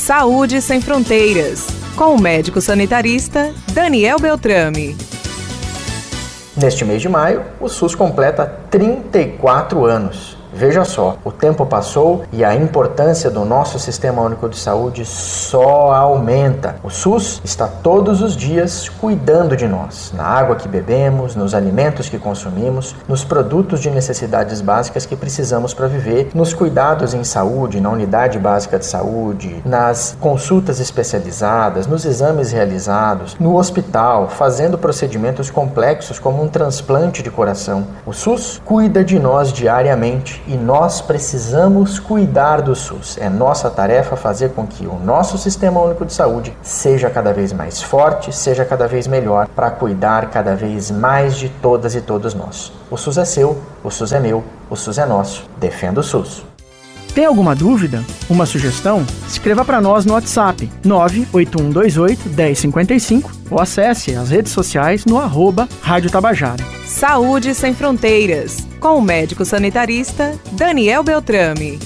Saúde Sem Fronteiras, com o médico sanitarista Daniel Beltrame. Neste mês de maio, o SUS completa 34 anos. Veja só, o tempo passou e a importância do nosso Sistema Único de Saúde só aumenta. O SUS está todos os dias cuidando de nós, na água que bebemos, nos alimentos que consumimos, nos produtos de necessidades básicas que precisamos para viver, nos cuidados em saúde, na unidade básica de saúde, nas consultas especializadas, nos exames realizados, no hospital, fazendo procedimentos complexos como um transplante de coração. O SUS cuida de nós diariamente e nós precisamos cuidar do SUS. É nossa tarefa fazer com que o nosso Sistema Único de Saúde seja cada vez mais forte, seja cada vez melhor para cuidar cada vez mais de todas e todos nós. O SUS é seu, o SUS é meu, o SUS é nosso. Defenda o SUS. Tem alguma dúvida? Uma sugestão? Escreva para nós no WhatsApp 98128 1055 ou acesse as redes sociais no arroba Rádio Tabajara. Saúde Sem Fronteiras, com o médico sanitarista Daniel Beltrame.